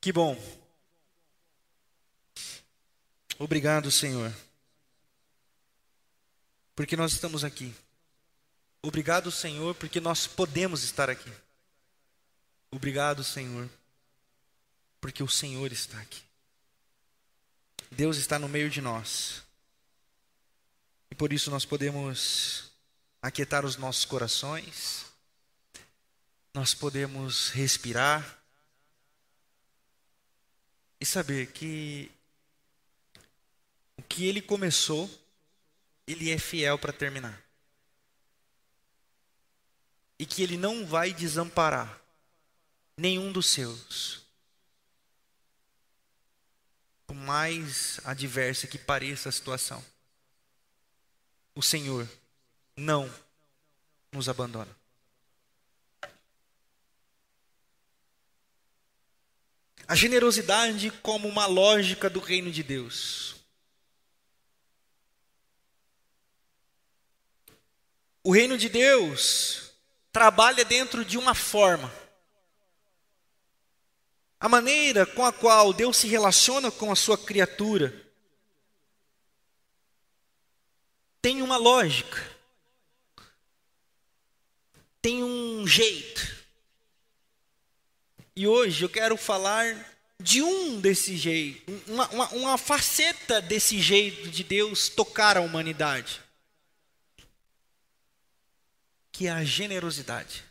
Que bom. Obrigado, Senhor. Porque nós estamos aqui. Obrigado, Senhor, porque nós podemos estar aqui. Obrigado, Senhor, porque o Senhor está aqui. Deus está no meio de nós. E por isso nós podemos aquietar os nossos corações, nós podemos respirar e saber que o que ele começou, ele é fiel para terminar. E que ele não vai desamparar nenhum dos seus. Por mais adversa que pareça a situação, o Senhor não nos abandona. A generosidade como uma lógica do reino de Deus. O reino de Deus trabalha dentro de uma forma. A maneira com a qual Deus se relaciona com a sua criatura tem uma lógica, tem um jeito. E hoje eu quero falar de um desse jeito, uma, uma, uma faceta desse jeito de Deus tocar a humanidade, que é a generosidade.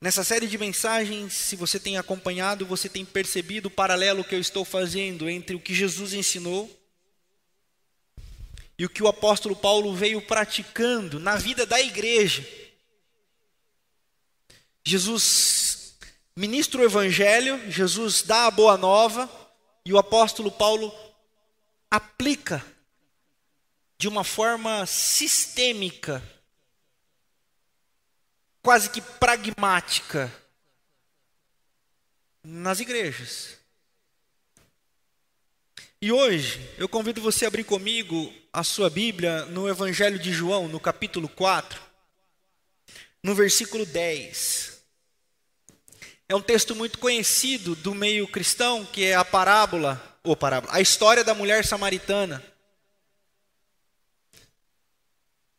Nessa série de mensagens, se você tem acompanhado, você tem percebido o paralelo que eu estou fazendo entre o que Jesus ensinou e o que o apóstolo Paulo veio praticando na vida da igreja. Jesus ministra o evangelho, Jesus dá a boa nova e o apóstolo Paulo aplica de uma forma sistêmica quase que pragmática nas igrejas. E hoje eu convido você a abrir comigo a sua Bíblia no Evangelho de João, no capítulo 4, no versículo 10. É um texto muito conhecido do meio cristão, que é a parábola, ou parábola, a história da mulher samaritana.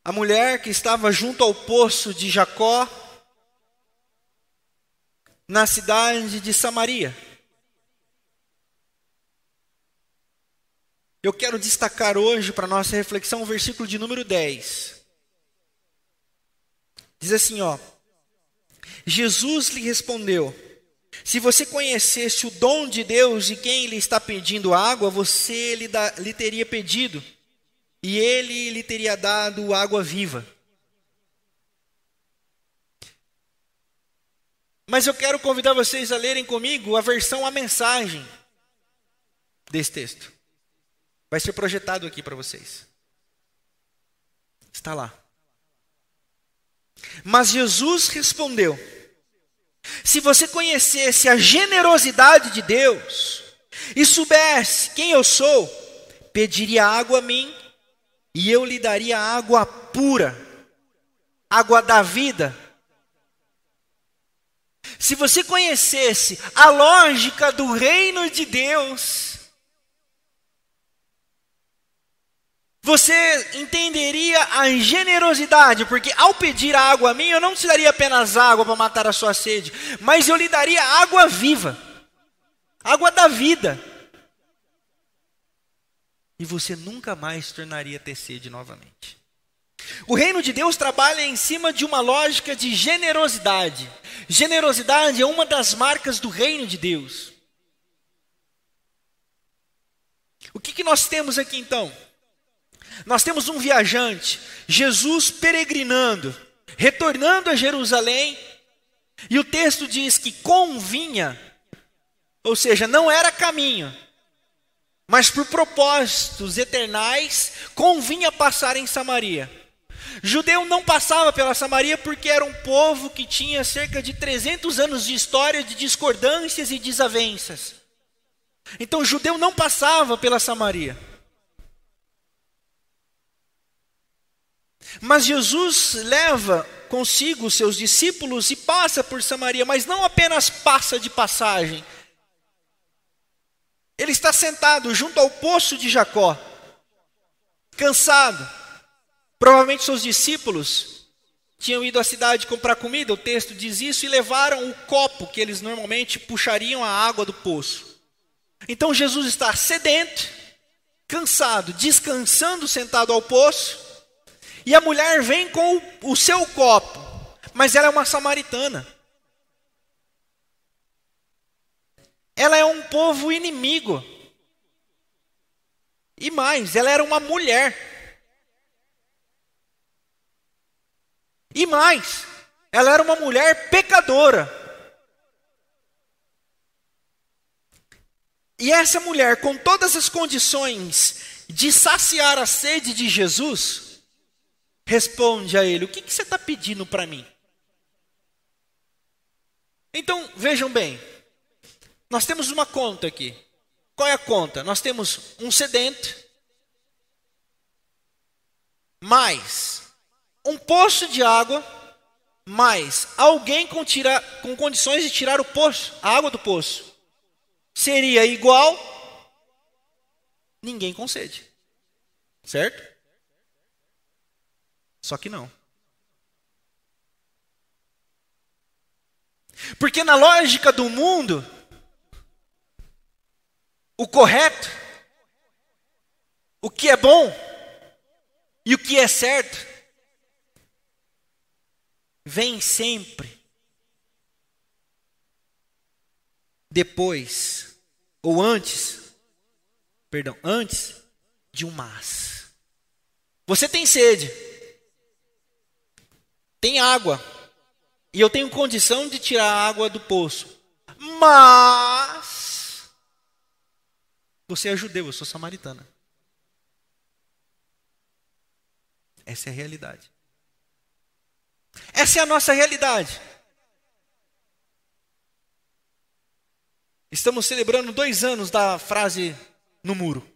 A mulher que estava junto ao poço de Jacó, na cidade de Samaria. Eu quero destacar hoje para nossa reflexão o versículo de número 10. Diz assim, ó: Jesus lhe respondeu: Se você conhecesse o dom de Deus de quem lhe está pedindo água, você lhe, lhe teria pedido e ele lhe teria dado água viva. Mas eu quero convidar vocês a lerem comigo a versão a mensagem desse texto. Vai ser projetado aqui para vocês. Está lá. Mas Jesus respondeu: Se você conhecesse a generosidade de Deus e soubesse quem eu sou, pediria água a mim e eu lhe daria água pura, água da vida. Se você conhecesse a lógica do reino de Deus, você entenderia a generosidade, porque ao pedir água a mim, eu não te daria apenas água para matar a sua sede, mas eu lhe daria água viva, água da vida e você nunca mais tornaria a ter sede novamente. O reino de Deus trabalha em cima de uma lógica de generosidade. Generosidade é uma das marcas do reino de Deus. O que, que nós temos aqui então? Nós temos um viajante, Jesus peregrinando, retornando a Jerusalém, e o texto diz que convinha, ou seja, não era caminho, mas por propósitos eternais, convinha passar em Samaria. Judeu não passava pela Samaria porque era um povo que tinha cerca de 300 anos de história de discordâncias e desavenças. Então, judeu não passava pela Samaria. Mas Jesus leva consigo os seus discípulos e passa por Samaria, mas não apenas passa de passagem. Ele está sentado junto ao poço de Jacó, cansado. Provavelmente seus discípulos tinham ido à cidade comprar comida, o texto diz isso, e levaram o copo que eles normalmente puxariam a água do poço. Então Jesus está sedento, cansado, descansando sentado ao poço, e a mulher vem com o, seu copo, mas ela é uma samaritana. Ela é um povo inimigo. E mais, ela era uma mulher. E mais, ela era uma mulher pecadora. E essa mulher, com todas as condições de saciar a sede de Jesus, responde a ele: O que, que você está pedindo para mim? Então, vejam bem, nós temos uma conta aqui. Qual é a conta? Nós temos um sedento, mais um poço de água, mais alguém com, com condições de tirar o poço, a água do poço. Seria igual ninguém com sede. Certo? Só que não. Porque na lógica do mundo, o correto, o que é bom e o que é certo, vem sempre depois ou antes, perdão, antes de um mas. Você tem sede, tem água, e eu tenho condição de tirar a água do poço, mas você é judeu, eu sou samaritana. Essa é a realidade. Essa é a nossa realidade. Estamos celebrando dois anos da frase no muro.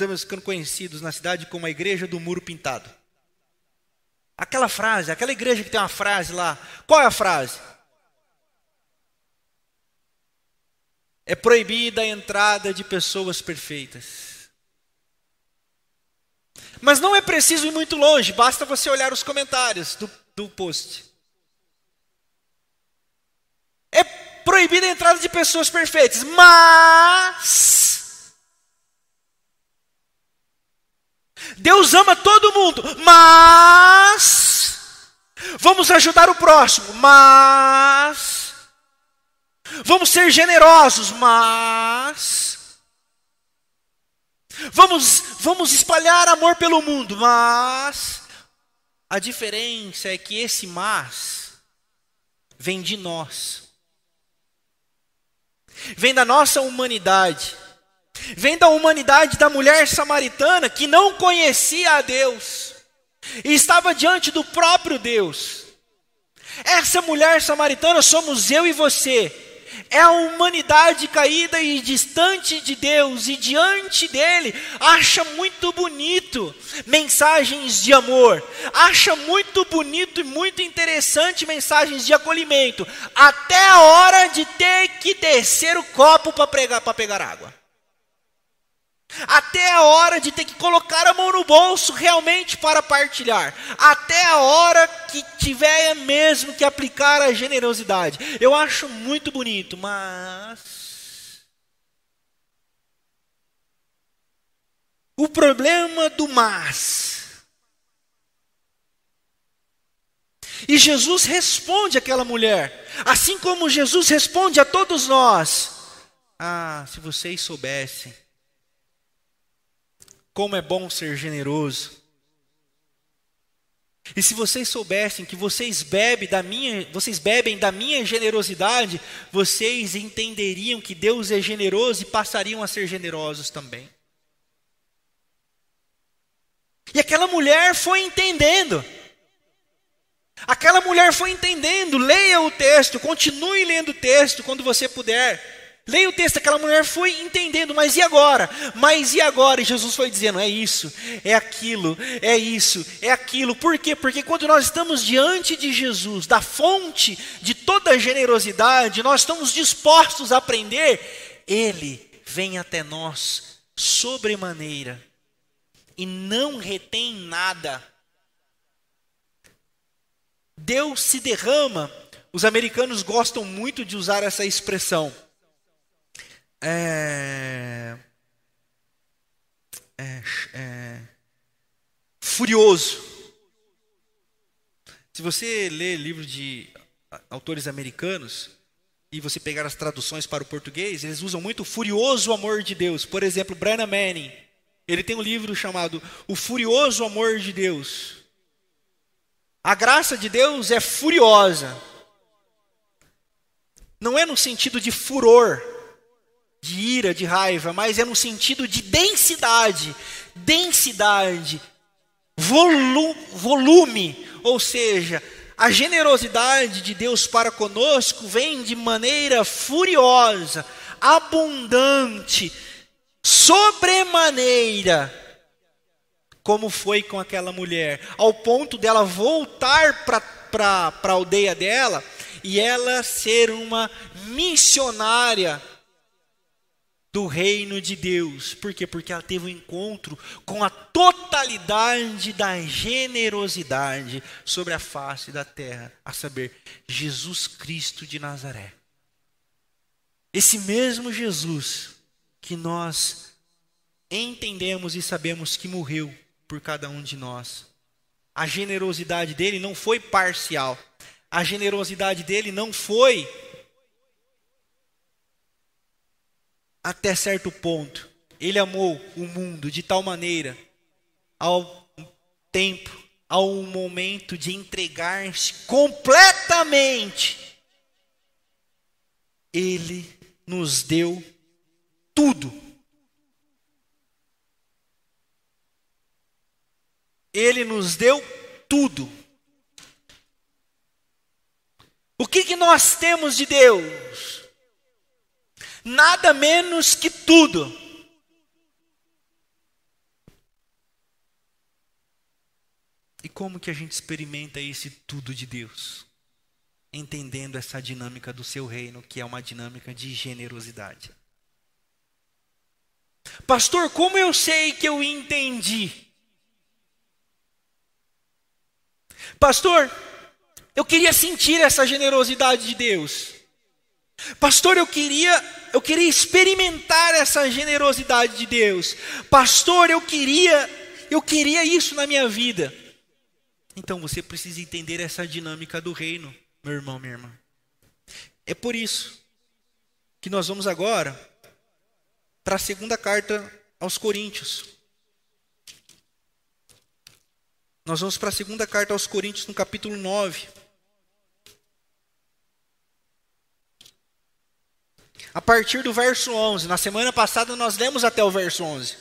Estamos ficando conhecidos na cidade como a igreja do muro pintado. Aquela frase, aquela igreja que tem uma frase lá. Qual é a frase? É proibida a entrada de pessoas perfeitas. Mas não é preciso ir muito longe, basta você olhar os comentários do, do post. É proibida a entrada de pessoas perfeitas, mas. Deus ama todo mundo, mas. Vamos ajudar o próximo, mas. Vamos ser generosos, mas. Vamos, vamos espalhar amor pelo mundo, mas a diferença é que esse mas vem de nós. Vem da nossa humanidade. Vem da humanidade da mulher samaritana que não conhecia a Deus e estava diante do próprio Deus. Essa mulher samaritana somos eu e você é a humanidade caída e distante de Deus e diante dele acha muito bonito mensagens de amor, acha muito bonito e muito interessante mensagens de acolhimento, até a hora de ter que descer o copo para pegar água. Até a hora de ter que colocar a mão no bolso realmente para partilhar. Até a hora que tiver mesmo que aplicar a generosidade. Eu acho muito bonito, mas. O problema do mas. E Jesus responde àquela mulher, assim como Jesus responde a todos nós. Ah, se vocês soubessem como é bom ser generoso. E se vocês soubessem que vocês bebem da minha, vocês bebem da minha generosidade, vocês entenderiam que Deus é generoso e passariam a ser generosos também. E aquela mulher foi entendendo. Aquela mulher foi entendendo. Leia o texto, continue lendo o texto quando você puder. Leia o texto, aquela mulher foi entendendo, mas e agora? Mas e agora? E Jesus foi dizendo: é isso, é aquilo, é isso, é aquilo. Por quê? Porque quando nós estamos diante de Jesus, da fonte de toda generosidade, nós estamos dispostos a aprender, Ele vem até nós sobremaneira e não retém nada. Deus se derrama. Os americanos gostam muito de usar essa expressão é, é, é, furioso. Se você lê livros de autores americanos e você pegar as traduções para o português, eles usam muito o furioso amor de Deus. Por exemplo, Brian Manning, ele tem um livro chamado O Furioso Amor de Deus. A graça de Deus é furiosa. Não é no sentido de furor, de ira, de raiva, mas é no sentido de densidade, densidade, volu volume, ou seja, a generosidade de Deus para conosco vem de maneira furiosa, abundante, sobremaneira, como foi com aquela mulher, ao ponto dela voltar para a aldeia dela e ela ser uma missionária do reino de Deus. Por quê? Porque ela teve um encontro com a totalidade da generosidade sobre a face da terra, a saber, Jesus Cristo de Nazaré. Esse mesmo Jesus que nós entendemos e sabemos que morreu por cada um de nós. A generosidade dele não foi parcial. A generosidade dele não foi até certo ponto. Ele amou o mundo de tal maneira, ao tempo, ao momento de entregar-se completamente, ele nos deu tudo. Ele nos deu tudo. O que, que nós temos de Deus? Nada menos que tudo. E como que a gente experimenta esse tudo de Deus? Entendendo essa dinâmica do seu reino, que é uma dinâmica de generosidade. Pastor, como eu sei que eu entendi? Pastor, eu queria sentir essa generosidade de Deus. Pastor, eu queria, eu queria experimentar essa generosidade de Deus. Pastor, eu queria, eu queria isso na minha vida. Então você precisa entender essa dinâmica do reino, meu irmão, minha irmã. É por isso que nós vamos agora para a segunda carta aos Coríntios. Nós vamos para a segunda carta aos Coríntios, no capítulo 9. A partir do verso 11. Na semana passada nós lemos até o verso 11.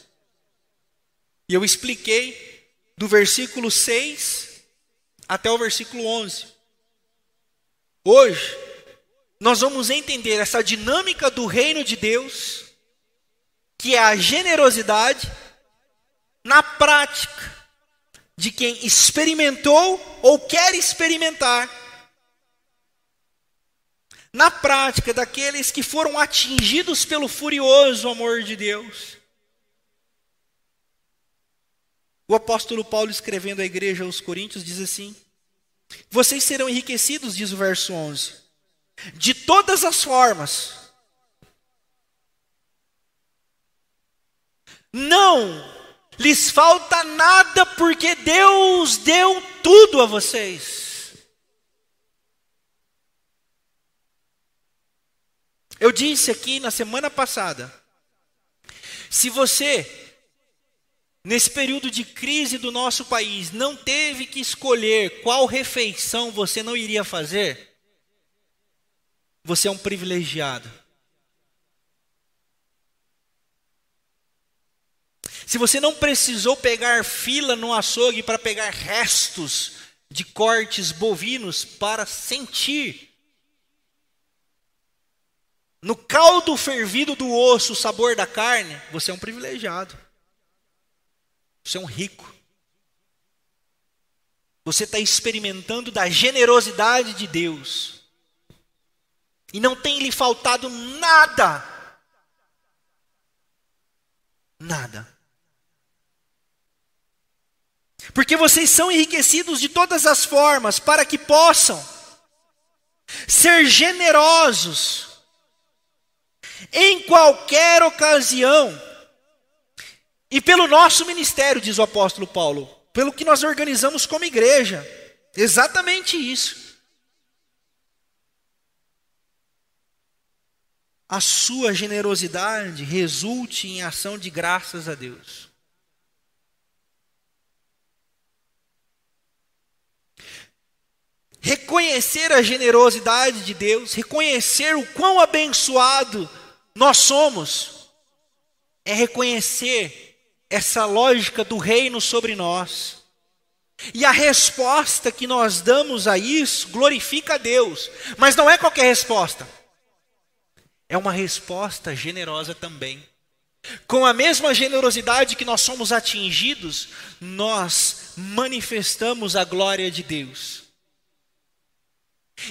E eu expliquei do versículo 6 até o versículo 11. Hoje, nós vamos entender essa dinâmica do reino de Deus, que é a generosidade, na prática, de quem experimentou ou quer experimentar na prática daqueles que foram atingidos pelo furioso amor de Deus. O apóstolo Paulo, escrevendo à igreja aos Coríntios, diz assim: Vocês serão enriquecidos, diz o verso 11, de todas as formas. Não lhes falta nada, porque Deus deu tudo a vocês. Eu disse aqui na semana passada: se você, nesse período de crise do nosso país, não teve que escolher qual refeição você não iria fazer, você é um privilegiado. Se você não precisou pegar fila no açougue para pegar restos de cortes bovinos para sentir no caldo fervido do osso o sabor da carne, você é um privilegiado. Você é um rico. Você está experimentando da generosidade de Deus. E não tem lhe faltado nada. Nada. Porque vocês são enriquecidos de todas as formas para que possam ser generosos em qualquer ocasião. E pelo nosso ministério, diz o apóstolo Paulo, pelo que nós organizamos como igreja. Exatamente isso. A sua generosidade resulte em ação de graças a Deus. Reconhecer a generosidade de Deus, reconhecer o quão abençoado nós somos, é reconhecer essa lógica do reino sobre nós. E a resposta que nós damos a isso glorifica a Deus, mas não é qualquer resposta. É uma resposta generosa também. Com a mesma generosidade que nós somos atingidos, nós manifestamos a glória de Deus.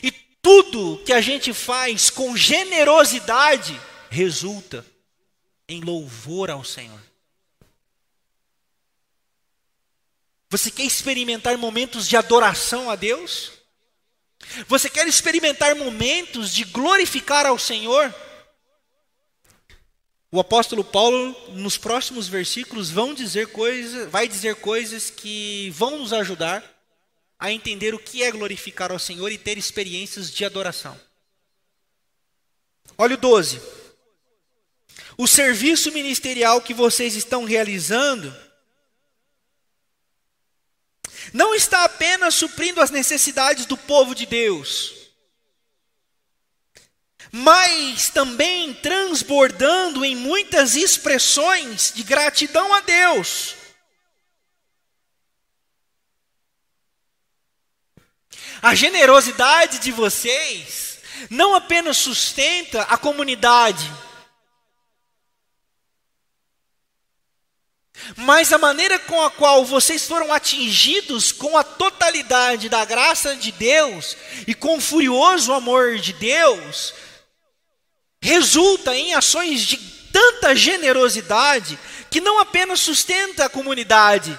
E tudo que a gente faz com generosidade resulta em louvor ao Senhor. Você quer experimentar momentos de adoração a Deus? Você quer experimentar momentos de glorificar ao Senhor? O apóstolo Paulo, nos próximos versículos, vão dizer coisas, vai dizer coisas que vão nos ajudar a entender o que é glorificar ao Senhor e ter experiências de adoração. Olha o 12 o serviço ministerial que vocês estão realizando não está apenas suprindo as necessidades do povo de Deus, mas também transbordando em muitas expressões de gratidão a Deus. A generosidade de vocês não apenas sustenta a comunidade, Mas a maneira com a qual vocês foram atingidos com a totalidade da graça de Deus e com o furioso amor de Deus, resulta em ações de tanta generosidade que não apenas sustenta a comunidade,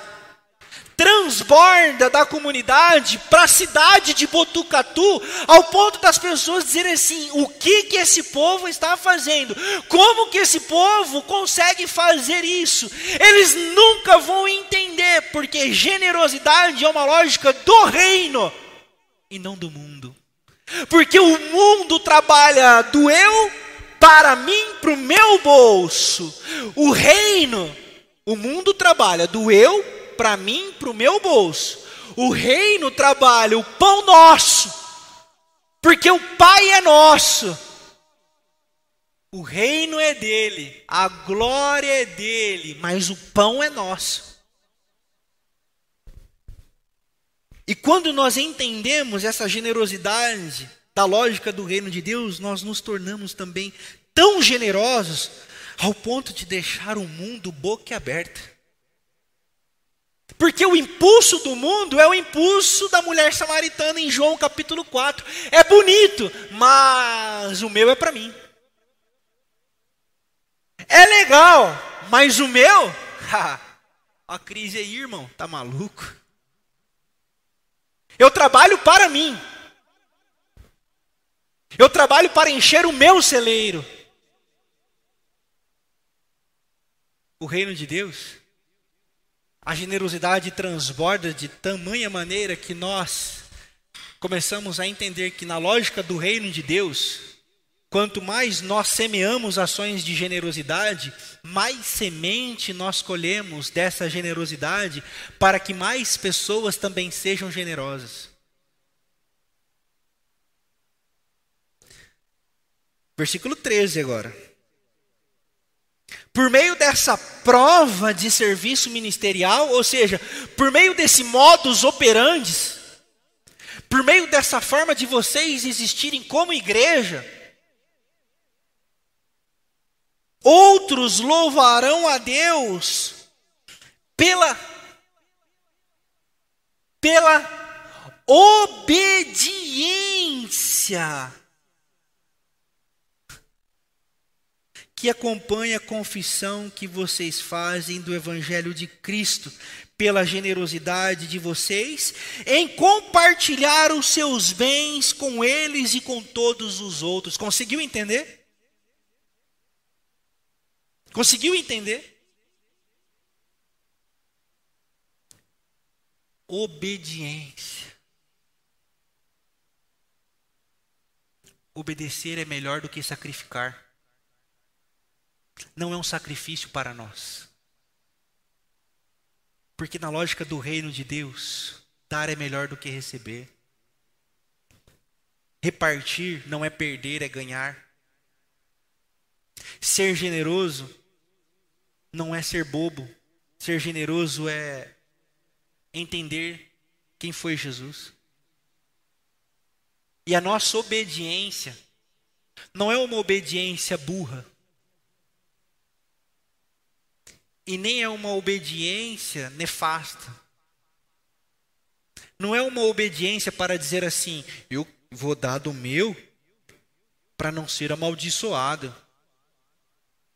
transborda da comunidade para a cidade de Botucatu, ao ponto das pessoas dizerem assim: o que que esse povo está fazendo? Como que esse povo consegue fazer isso? Eles nunca vão entender, porque generosidade é uma lógica do reino e não do mundo. Porque o mundo trabalha do eu para mim, para o meu bolso. O reino, o mundo trabalha do eu para mim, para o meu bolso. O reino trabalha o pão nosso, porque o Pai é nosso. O reino é dele, a glória é dele, mas o pão é nosso. E quando nós entendemos essa generosidade da lógica do reino de Deus, nós nos tornamos também tão generosos ao ponto de deixar o mundo boca aberta. Porque o impulso do mundo é o impulso da mulher samaritana em João capítulo 4. É bonito, mas o meu é para mim. É legal, mas o meu, a crise aí, irmão, tá maluco? Eu trabalho para mim. Eu trabalho para encher o meu celeiro. O reino de Deus a generosidade transborda de tamanha maneira que nós começamos a entender que, na lógica do reino de Deus, quanto mais nós semeamos ações de generosidade, mais semente nós colhemos dessa generosidade para que mais pessoas também sejam generosas. Versículo 13 agora. Por meio dessa prova de serviço ministerial, ou seja, por meio desse modus operandi, por meio dessa forma de vocês existirem como igreja, outros louvarão a Deus pela pela obediência que acompanha a confissão que vocês fazem do Evangelho de Cristo, pela generosidade de vocês, em compartilhar os seus bens com eles e com todos os outros. Conseguiu entender? Conseguiu entender? Obediência. Obedecer é melhor do que sacrificar não é um sacrifício para nós. Porque na lógica do reino de Deus, dar é melhor do que receber. Repartir não é perder, é ganhar. Ser generoso não é ser bobo. Ser generoso é entender quem foi Jesus. E a nossa obediência não é uma obediência burra. E nem é uma obediência nefasta. Não é uma obediência para dizer assim: eu vou dar do meu para não ser amaldiçoado.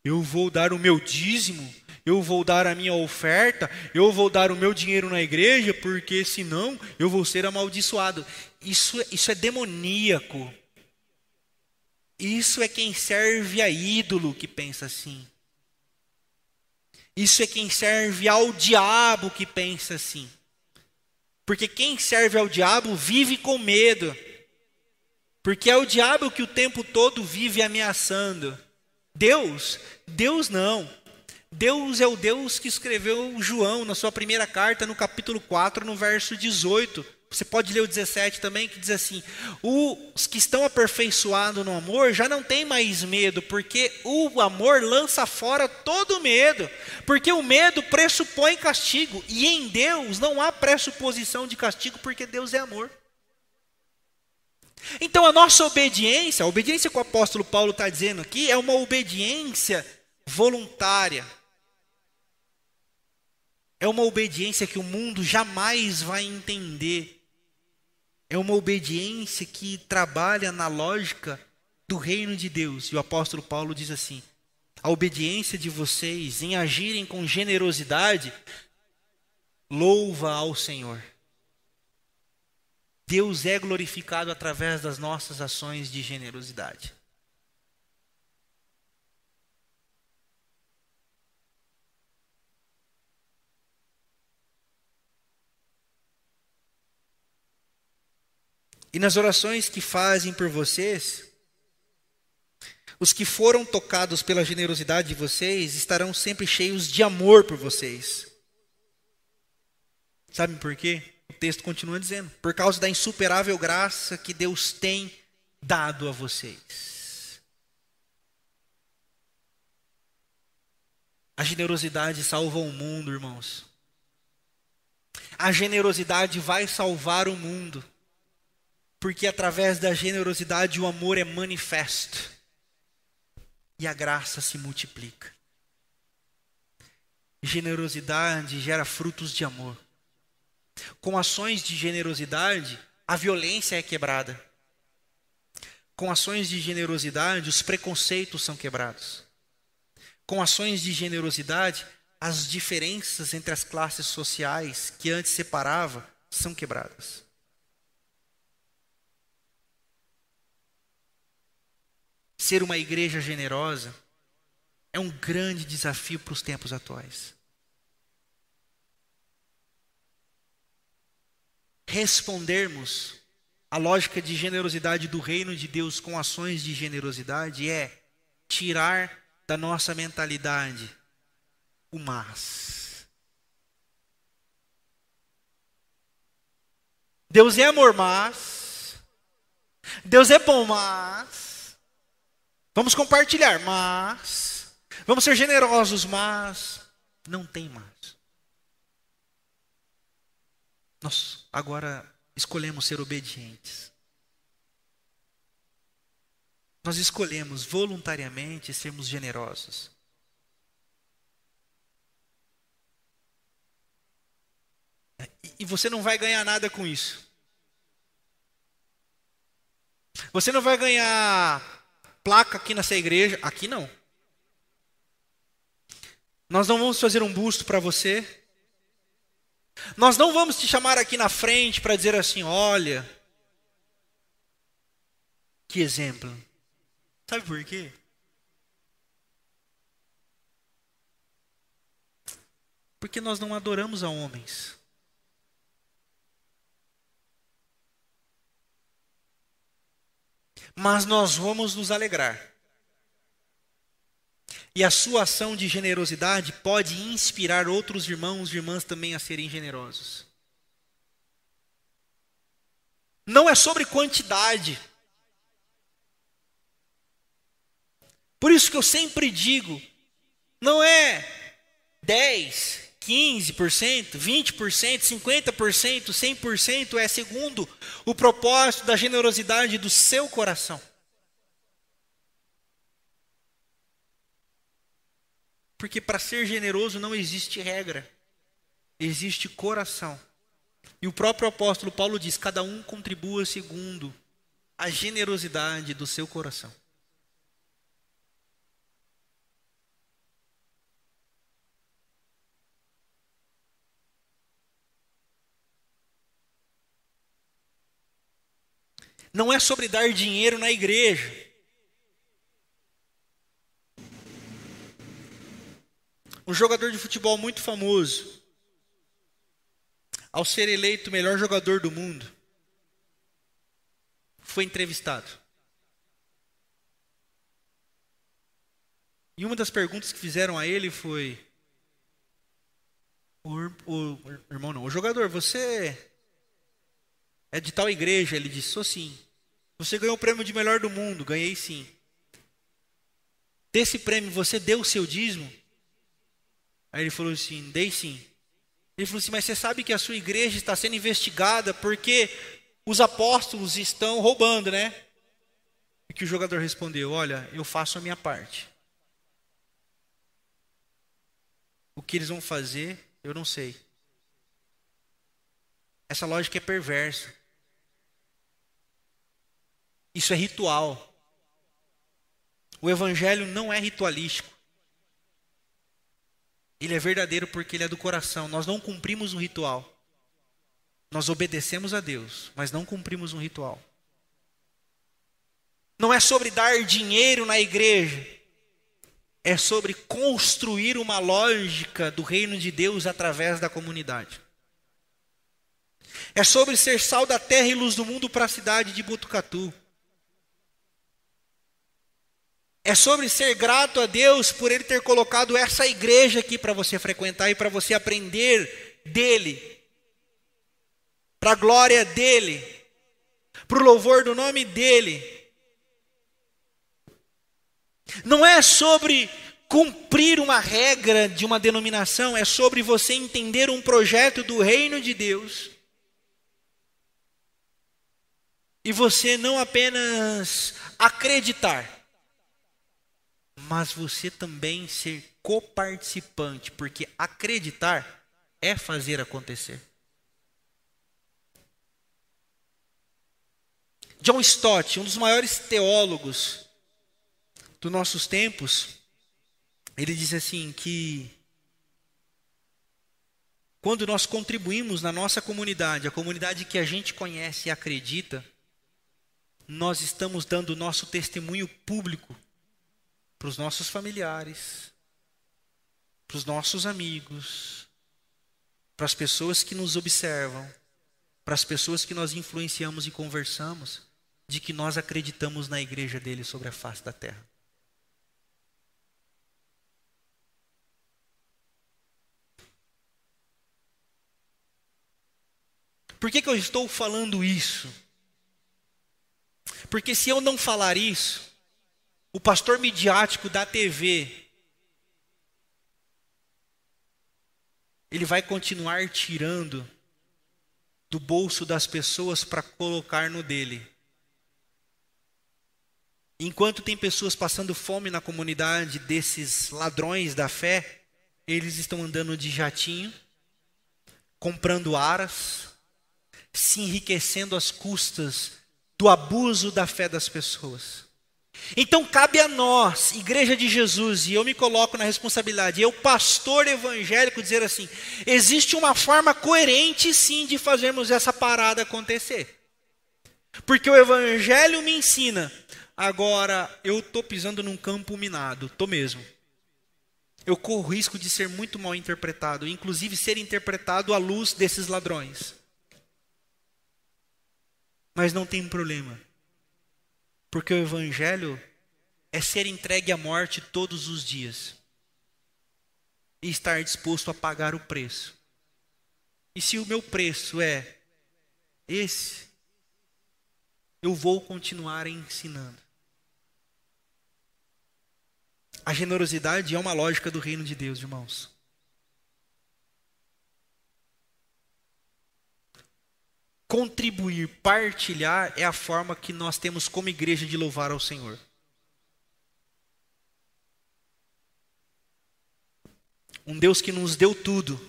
Eu vou dar o meu dízimo, eu vou dar a minha oferta, eu vou dar o meu dinheiro na igreja, porque senão eu vou ser amaldiçoado. Isso, isso é demoníaco. Isso é quem serve a ídolo que pensa assim. Isso é quem serve ao diabo que pensa assim. Porque quem serve ao diabo vive com medo. Porque é o diabo que o tempo todo vive ameaçando. Deus, Deus não. Deus é o Deus que escreveu João na sua primeira carta, no capítulo 4, no verso 18. Você pode ler o 17 também, que diz assim: Os que estão aperfeiçoados no amor já não têm mais medo, porque o amor lança fora todo medo. Porque o medo pressupõe castigo, e em Deus não há pressuposição de castigo, porque Deus é amor. Então a nossa obediência, a obediência que o apóstolo Paulo está dizendo aqui, é uma obediência voluntária. É uma obediência que o mundo jamais vai entender. É uma obediência que trabalha na lógica do reino de Deus. E o apóstolo Paulo diz assim: a obediência de vocês em agirem com generosidade louva ao Senhor. Deus é glorificado através das nossas ações de generosidade. E nas orações que fazem por vocês, os que foram tocados pela generosidade de vocês estarão sempre cheios de amor por vocês. Sabem por quê? O texto continua dizendo: por causa da insuperável graça que Deus tem dado a vocês. A generosidade salva o mundo, irmãos. A generosidade vai salvar o mundo porque através da generosidade o amor é manifesto e a graça se multiplica. Generosidade gera frutos de amor. Com ações de generosidade, a violência é quebrada. Com ações de generosidade, os preconceitos são quebrados. Com ações de generosidade, as diferenças entre as classes sociais que antes separava são quebradas. Ser uma igreja generosa é um grande desafio para os tempos atuais. Respondermos à lógica de generosidade do reino de Deus com ações de generosidade é tirar da nossa mentalidade o mas. Deus é amor, mas. Deus é bom, mas. Vamos compartilhar, mas. Vamos ser generosos, mas. Não tem mais. Nós agora escolhemos ser obedientes. Nós escolhemos voluntariamente sermos generosos. E você não vai ganhar nada com isso. Você não vai ganhar placa aqui nessa igreja, aqui não. Nós não vamos fazer um busto para você. Nós não vamos te chamar aqui na frente para dizer assim: olha, que exemplo. Sabe por quê? Porque nós não adoramos a homens. Mas nós vamos nos alegrar. E a sua ação de generosidade pode inspirar outros irmãos e irmãs também a serem generosos. Não é sobre quantidade. Por isso que eu sempre digo, não é 10, 15%, 20%, 50%, 100% é segundo o propósito da generosidade do seu coração. Porque para ser generoso não existe regra, existe coração. E o próprio apóstolo Paulo diz: cada um contribua segundo a generosidade do seu coração. Não é sobre dar dinheiro na igreja. Um jogador de futebol muito famoso, ao ser eleito o melhor jogador do mundo, foi entrevistado. E uma das perguntas que fizeram a ele foi: o, o, o irmão não, o jogador, você é de tal igreja? Ele disse: sou sim. Você ganhou o prêmio de melhor do mundo? Ganhei sim. Desse prêmio você deu o seu dízimo? Aí ele falou assim: Dei sim. Ele falou assim: Mas você sabe que a sua igreja está sendo investigada porque os apóstolos estão roubando, né? E que o jogador respondeu: Olha, eu faço a minha parte. O que eles vão fazer, eu não sei. Essa lógica é perversa. Isso é ritual. O evangelho não é ritualístico. Ele é verdadeiro porque ele é do coração. Nós não cumprimos um ritual. Nós obedecemos a Deus, mas não cumprimos um ritual. Não é sobre dar dinheiro na igreja. É sobre construir uma lógica do reino de Deus através da comunidade. É sobre ser sal da terra e luz do mundo para a cidade de Botucatu. É sobre ser grato a Deus por Ele ter colocado essa igreja aqui para você frequentar e para você aprender dEle, para a glória dEle, para o louvor do nome dEle. Não é sobre cumprir uma regra de uma denominação, é sobre você entender um projeto do reino de Deus. E você não apenas acreditar, mas você também ser coparticipante, porque acreditar é fazer acontecer. John Stott, um dos maiores teólogos dos nossos tempos, ele diz assim que quando nós contribuímos na nossa comunidade, a comunidade que a gente conhece e acredita, nós estamos dando o nosso testemunho público para os nossos familiares, para os nossos amigos, para as pessoas que nos observam, para as pessoas que nós influenciamos e conversamos, de que nós acreditamos na igreja dele sobre a face da terra. Por que, que eu estou falando isso? Porque se eu não falar isso, o pastor midiático da TV, ele vai continuar tirando do bolso das pessoas para colocar no dele. Enquanto tem pessoas passando fome na comunidade desses ladrões da fé, eles estão andando de jatinho, comprando aras, se enriquecendo às custas do abuso da fé das pessoas. Então cabe a nós, Igreja de Jesus, e eu me coloco na responsabilidade, eu, pastor evangélico, dizer assim: existe uma forma coerente sim de fazermos essa parada acontecer. Porque o Evangelho me ensina, agora eu estou pisando num campo minado, estou mesmo. Eu corro o risco de ser muito mal interpretado, inclusive ser interpretado à luz desses ladrões. Mas não tem problema porque o Evangelho é ser entregue à morte todos os dias e estar disposto a pagar o preço. E se o meu preço é esse, eu vou continuar ensinando. A generosidade é uma lógica do reino de Deus, irmãos. Contribuir, partilhar é a forma que nós temos como igreja de louvar ao Senhor. Um Deus que nos deu tudo.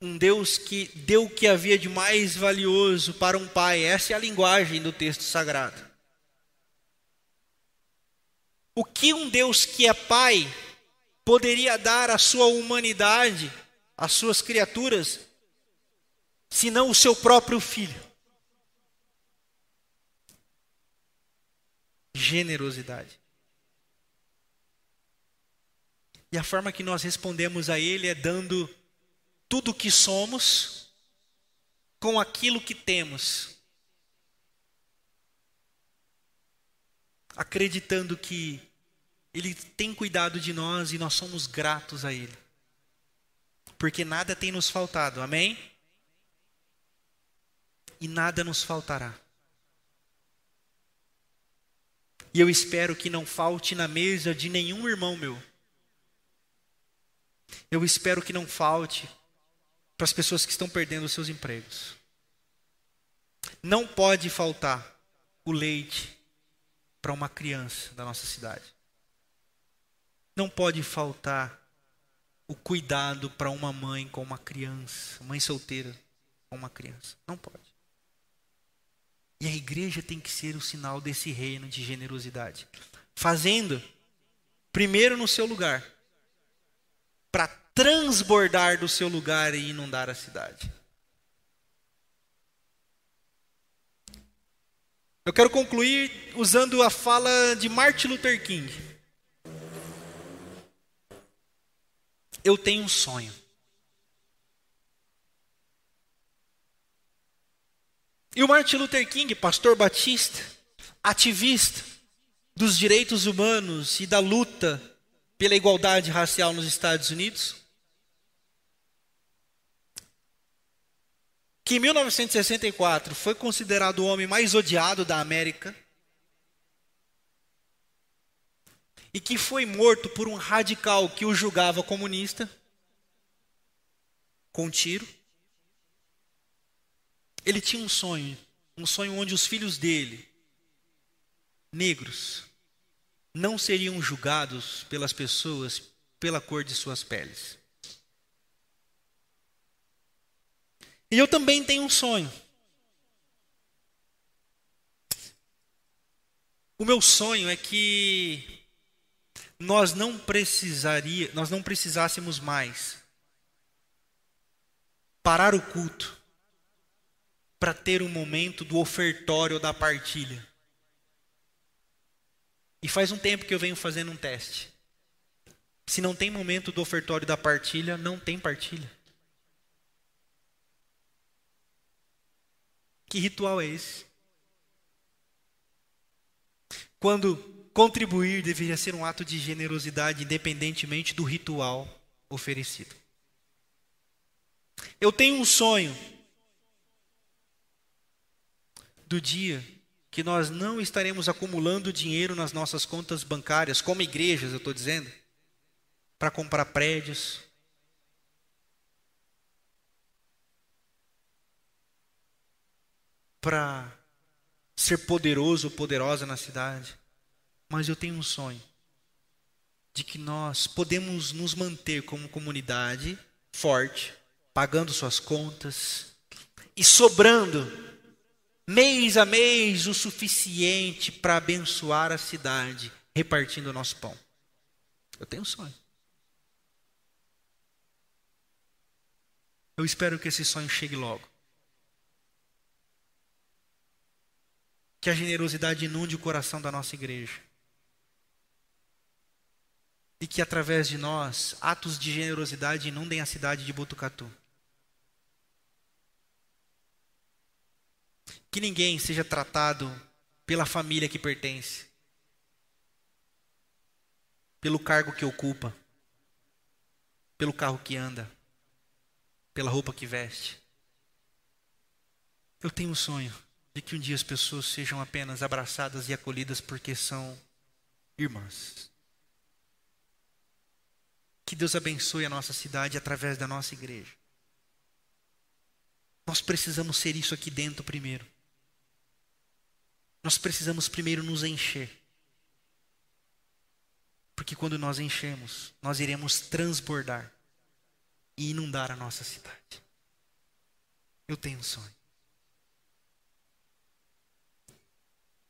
Um Deus que deu o que havia de mais valioso para um pai. Essa é a linguagem do texto sagrado. O que um Deus que é pai poderia dar à sua humanidade, às suas criaturas, senão o seu próprio filho. Generosidade. E a forma que nós respondemos a Ele é dando tudo o que somos com aquilo que temos. Acreditando que Ele tem cuidado de nós e nós somos gratos a Ele. Porque nada tem nos faltado, amém? E nada nos faltará. E eu espero que não falte na mesa de nenhum irmão meu. Eu espero que não falte para as pessoas que estão perdendo os seus empregos. Não pode faltar o leite para uma criança da nossa cidade. Não pode faltar o cuidado para uma mãe com uma criança, mãe solteira com uma criança. Não pode. E a igreja tem que ser o sinal desse reino de generosidade. Fazendo, primeiro no seu lugar, para transbordar do seu lugar e inundar a cidade. Eu quero concluir usando a fala de Martin Luther King. Eu tenho um sonho. E o Martin Luther King, pastor batista, ativista dos direitos humanos e da luta pela igualdade racial nos Estados Unidos, que em 1964 foi considerado o homem mais odiado da América e que foi morto por um radical que o julgava comunista com um tiro. Ele tinha um sonho, um sonho onde os filhos dele, negros, não seriam julgados pelas pessoas pela cor de suas peles. E eu também tenho um sonho. O meu sonho é que nós não precisaria, nós não precisássemos mais parar o culto para ter um momento do ofertório da partilha. E faz um tempo que eu venho fazendo um teste. Se não tem momento do ofertório da partilha, não tem partilha. Que ritual é esse? Quando contribuir deveria ser um ato de generosidade, independentemente do ritual oferecido. Eu tenho um sonho do dia que nós não estaremos acumulando dinheiro nas nossas contas bancárias, como igrejas, eu estou dizendo, para comprar prédios. Para ser poderoso ou poderosa na cidade. Mas eu tenho um sonho. de que nós podemos nos manter como comunidade forte, pagando suas contas e sobrando mês a mês o suficiente para abençoar a cidade, repartindo o nosso pão. Eu tenho um sonho. Eu espero que esse sonho chegue logo. Que a generosidade inunde o coração da nossa igreja. E que através de nós, atos de generosidade inundem a cidade de Botucatu. Que ninguém seja tratado pela família que pertence, pelo cargo que ocupa, pelo carro que anda pela roupa que veste. Eu tenho um sonho de que um dia as pessoas sejam apenas abraçadas e acolhidas porque são irmãs. Que Deus abençoe a nossa cidade através da nossa igreja. Nós precisamos ser isso aqui dentro primeiro. Nós precisamos primeiro nos encher. Porque quando nós enchemos, nós iremos transbordar e inundar a nossa cidade. Eu tenho um sonho.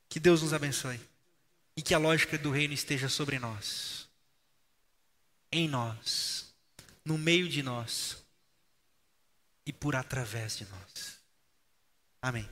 Que Deus nos abençoe e que a lógica do reino esteja sobre nós, em nós, no meio de nós e por através de nós. Amém.